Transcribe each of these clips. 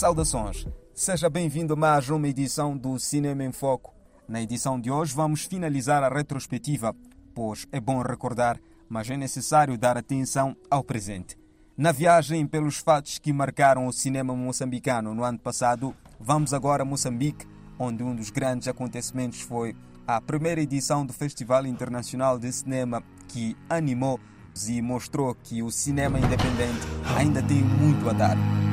Saudações! Seja bem-vindo a mais uma edição do Cinema em Foco. Na edição de hoje vamos finalizar a retrospectiva, pois é bom recordar, mas é necessário dar atenção ao presente. Na viagem pelos fatos que marcaram o cinema moçambicano no ano passado, vamos agora a Moçambique, onde um dos grandes acontecimentos foi a primeira edição do Festival Internacional de Cinema, que animou e mostrou que o cinema independente ainda tem muito a dar.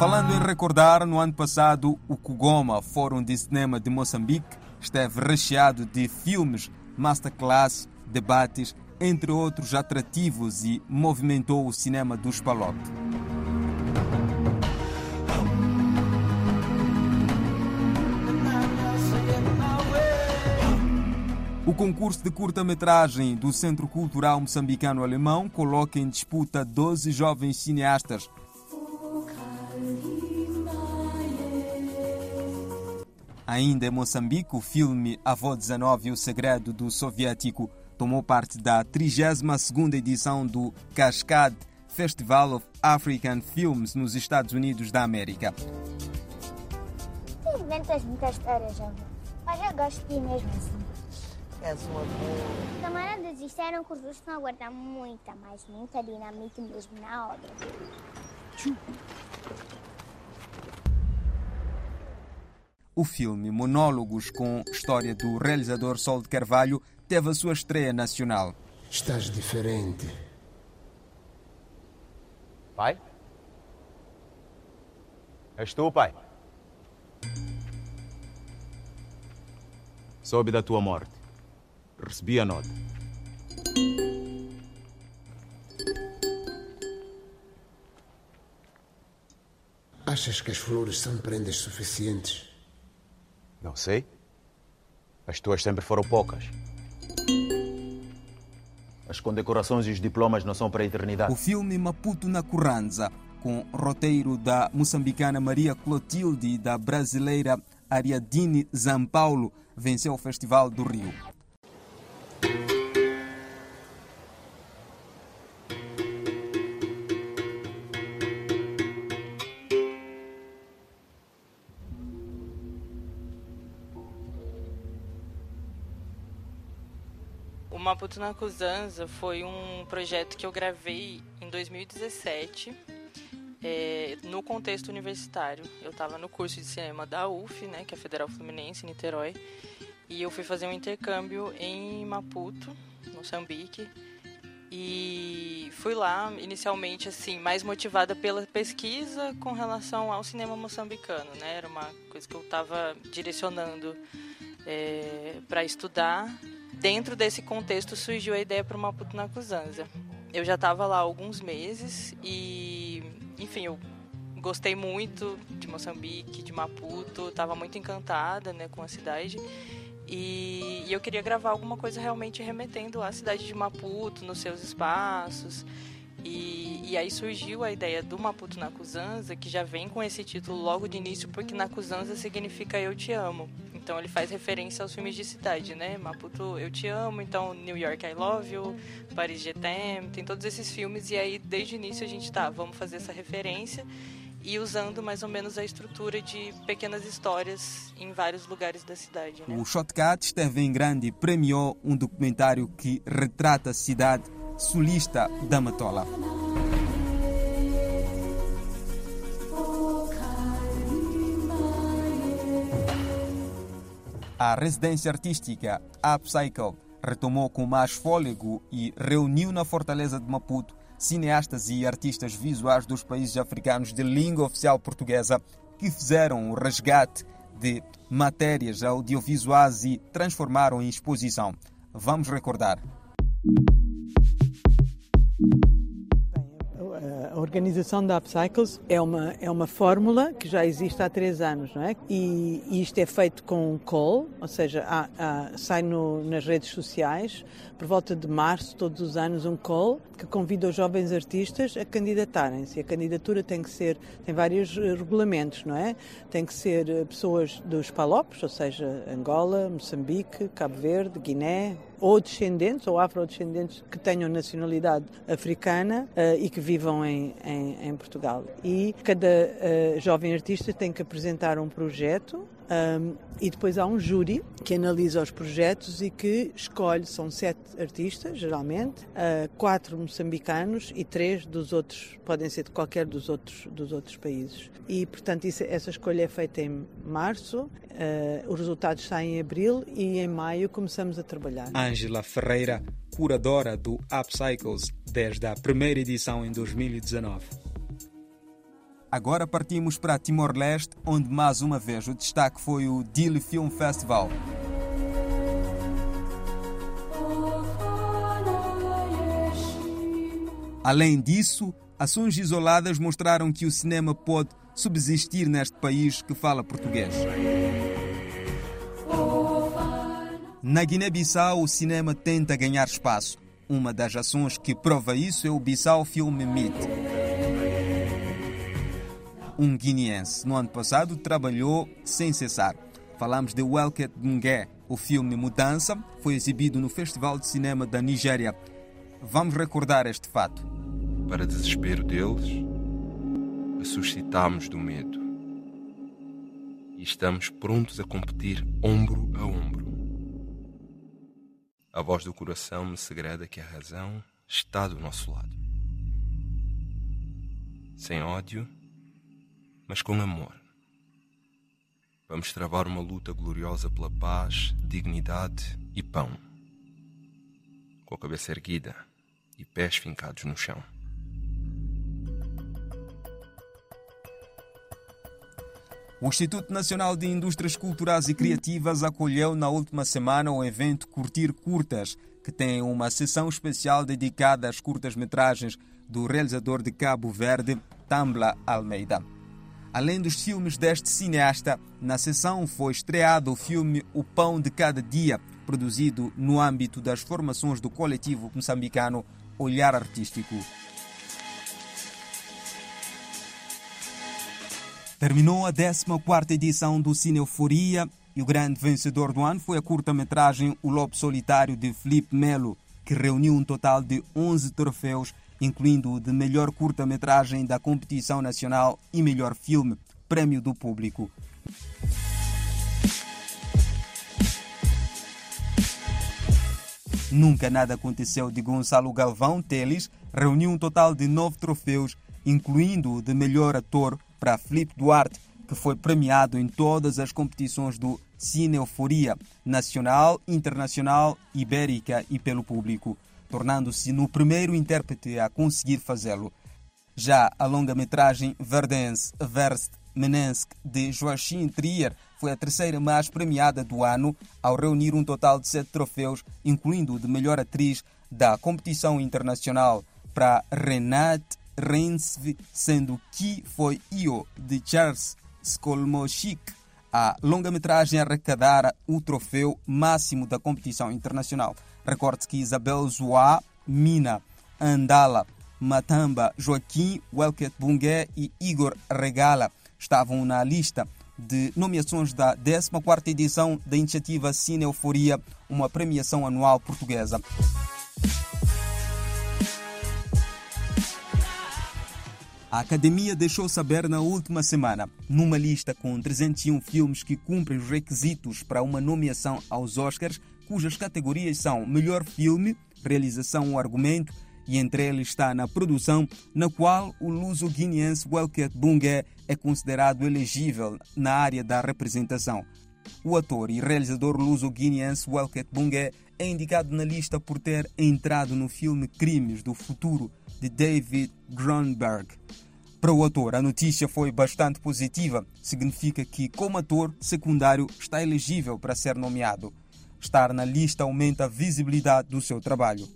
Falando em recordar, no ano passado, o Kugoma, Fórum de Cinema de Moçambique, esteve recheado de filmes, masterclass, debates, entre outros atrativos e movimentou o cinema dos Palop. O concurso de curta-metragem do Centro Cultural Moçambicano Alemão coloca em disputa 12 jovens cineastas. Ainda em Moçambique, o filme Avô 19 O Segredo do Soviético tomou parte da 32ª edição do Cascade Festival of African Films nos Estados Unidos da América. Inventas muitas histórias, avô. Mas eu gosto de ti mesmo assim. És uma boa. Camaradas disseram que os russos estão a guardar muita, mas muita dinamite mesmo na obra. O filme Monólogos com história do realizador Sol de Carvalho teve a sua estreia nacional. Estás diferente. Pai? És tu, pai? Soube da tua morte. Recebi a nota. Achas que as flores são prendas suficientes? Não sei. As tuas sempre foram poucas. As condecorações e os diplomas não são para a eternidade. O filme Maputo na Curranza, com roteiro da moçambicana Maria Clotilde e da brasileira Ariadine Zampaulo, venceu o Festival do Rio. Maputo na Cuzanza foi um projeto que eu gravei em 2017, é, no contexto universitário. Eu estava no curso de cinema da UF, né, que é a Federal Fluminense, em Niterói, e eu fui fazer um intercâmbio em Maputo, Moçambique, e fui lá inicialmente assim mais motivada pela pesquisa com relação ao cinema moçambicano, né? Era uma coisa que eu estava direcionando é, para estudar dentro desse contexto surgiu a ideia para o Maputo na Cuzanza. Eu já estava lá há alguns meses e, enfim, eu gostei muito de Moçambique, de Maputo, estava muito encantada né, com a cidade. E, e eu queria gravar alguma coisa realmente remetendo à cidade de Maputo, nos seus espaços. E, e, aí surgiu a ideia do Maputo na Cuzanza, que já vem com esse título logo de início, porque na Cuzanza significa Eu Te Amo. Então ele faz referência aos filmes de cidade, né? Maputo Eu Te Amo, então New York I Love You, Paris T'aime, tem todos esses filmes. E aí desde o início a gente tá, vamos fazer essa referência e usando mais ou menos a estrutura de pequenas histórias em vários lugares da cidade. Né? O Shotcut esteve em grande premiou um documentário que retrata a cidade sulista da Matola. A residência artística Upcycle retomou com mais fôlego e reuniu na Fortaleza de Maputo cineastas e artistas visuais dos países africanos de língua oficial portuguesa que fizeram o resgate de matérias audiovisuais e transformaram em exposição. Vamos recordar. Organização da Upcycles é uma, é uma fórmula que já existe há três anos, não é? E, e isto é feito com um call, ou seja, há, há, sai no, nas redes sociais, por volta de março, todos os anos, um call que convida os jovens artistas a candidatarem-se. A candidatura tem que ser, tem vários regulamentos, não é? Tem que ser pessoas dos Palopes, ou seja, Angola, Moçambique, Cabo Verde, Guiné, ou descendentes ou afrodescendentes que tenham nacionalidade africana uh, e que vivam em, em, em Portugal. E cada uh, jovem artista tem que apresentar um projeto um, e depois há um júri que analisa os projetos e que escolhe, são sete artistas, geralmente, uh, quatro moçambicanos e três dos outros, podem ser de qualquer dos outros, dos outros países. E, portanto, isso, essa escolha é feita em março, uh, os resultados saem em abril e em maio começamos a trabalhar. Ângela Ferreira, curadora do Upcycles, desde a primeira edição em 2019. Agora partimos para Timor-Leste, onde mais uma vez o destaque foi o Dili Film Festival. Além disso, ações isoladas mostraram que o cinema pode subsistir neste país que fala português. Na Guiné-Bissau, o cinema tenta ganhar espaço. Uma das ações que prova isso é o Bissau Film Meet um guineense. No ano passado trabalhou sem cessar. Falamos de Welket Bungue. O filme Mudança foi exibido no Festival de Cinema da Nigéria. Vamos recordar este fato. Para desespero deles, ressuscitamos do medo e estamos prontos a competir ombro a ombro. A voz do coração me segreda que a razão está do nosso lado. Sem ódio, mas com amor. Vamos travar uma luta gloriosa pela paz, dignidade e pão. Com a cabeça erguida e pés fincados no chão. O Instituto Nacional de Indústrias Culturais e Criativas acolheu na última semana o evento Curtir Curtas, que tem uma sessão especial dedicada às curtas-metragens do realizador de Cabo Verde, Tambla Almeida. Além dos filmes deste cineasta, na sessão foi estreado o filme O Pão de Cada Dia, produzido no âmbito das formações do coletivo moçambicano Olhar Artístico. Terminou a 14 edição do Cine Euforia e o grande vencedor do ano foi a curta-metragem O Lobo Solitário de Felipe Melo, que reuniu um total de 11 troféus incluindo o de melhor curta-metragem da competição nacional e melhor filme, Prêmio do Público. Nunca nada aconteceu de Gonçalo Galvão Teles, reuniu um total de nove troféus, incluindo o de melhor ator para Felipe Duarte, que foi premiado em todas as competições do Cine Euforia, nacional, internacional, ibérica e pelo público tornando-se no primeiro intérprete a conseguir fazê-lo. Já a longa-metragem Verdens Verst Menensk de Joachim Trier foi a terceira mais premiada do ano, ao reunir um total de sete troféus, incluindo o de melhor atriz da competição internacional para Renate Reinsve, sendo que foi Io de Charles Skolmoschik a longa-metragem arrecadara o troféu máximo da competição internacional. Recorde que Isabel Zoá, Mina, Andala, Matamba, Joaquim, Welket Bungué e Igor Regala estavam na lista de nomeações da 14ª edição da iniciativa Cine Euforia, uma premiação anual portuguesa. A Academia deixou saber na última semana, numa lista com 301 filmes que cumprem os requisitos para uma nomeação aos Oscars, cujas categorias são Melhor Filme, Realização ou Argumento, e entre eles está na produção, na qual o luso-guineense Welket Bungue é considerado elegível na área da representação. O ator e realizador luso-guineense Welket Bungue é indicado na lista por ter entrado no filme Crimes do Futuro, de David Grunberg. Para o ator, a notícia foi bastante positiva. Significa que, como ator secundário, está elegível para ser nomeado. Estar na lista aumenta a visibilidade do seu trabalho.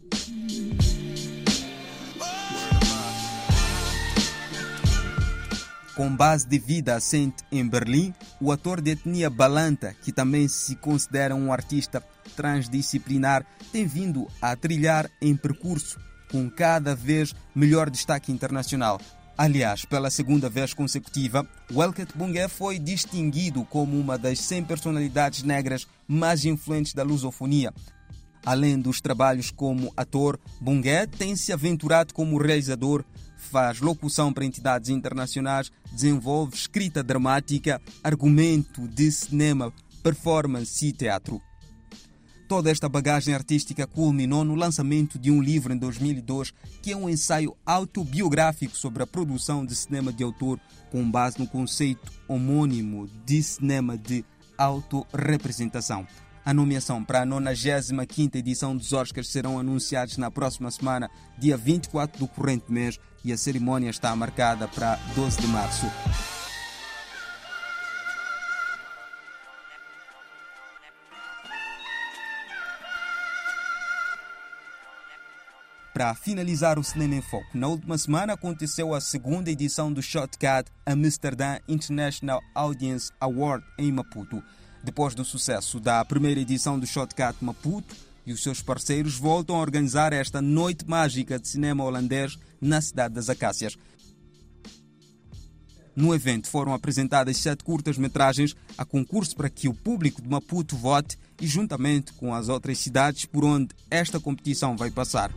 Com base de vida assente em Berlim, o ator de etnia balanta, que também se considera um artista transdisciplinar, tem vindo a trilhar em percurso com cada vez melhor destaque internacional. Aliás, pela segunda vez consecutiva, Welket Bungue foi distinguido como uma das 100 personalidades negras mais influentes da lusofonia. Além dos trabalhos como ator, Bungué tem se aventurado como realizador, faz locução para entidades internacionais, desenvolve escrita dramática, argumento de cinema, performance e teatro. Toda esta bagagem artística culminou no lançamento de um livro em 2002, que é um ensaio autobiográfico sobre a produção de cinema de autor, com base no conceito homônimo de cinema de autorrepresentação. A nomeação para a 95 edição dos Oscars serão anunciados na próxima semana, dia 24 do corrente mês, e a cerimônia está marcada para 12 de março. Para finalizar o Cinema em Foco, na última semana aconteceu a segunda edição do Shotcut Amsterdam International Audience Award em Maputo. Depois do sucesso da primeira edição do Shotcut Maputo, e os seus parceiros voltam a organizar esta noite mágica de cinema holandês na cidade das Acácias. No evento foram apresentadas sete curtas-metragens a concurso para que o público de Maputo vote e, juntamente com as outras cidades por onde esta competição vai passar.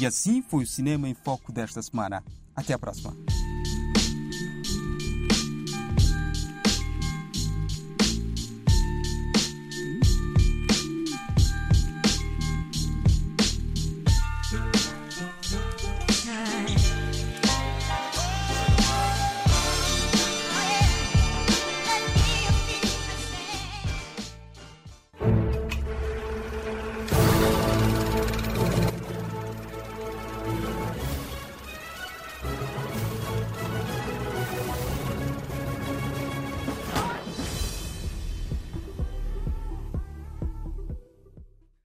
E assim foi o Cinema em Foco desta semana. Até a próxima.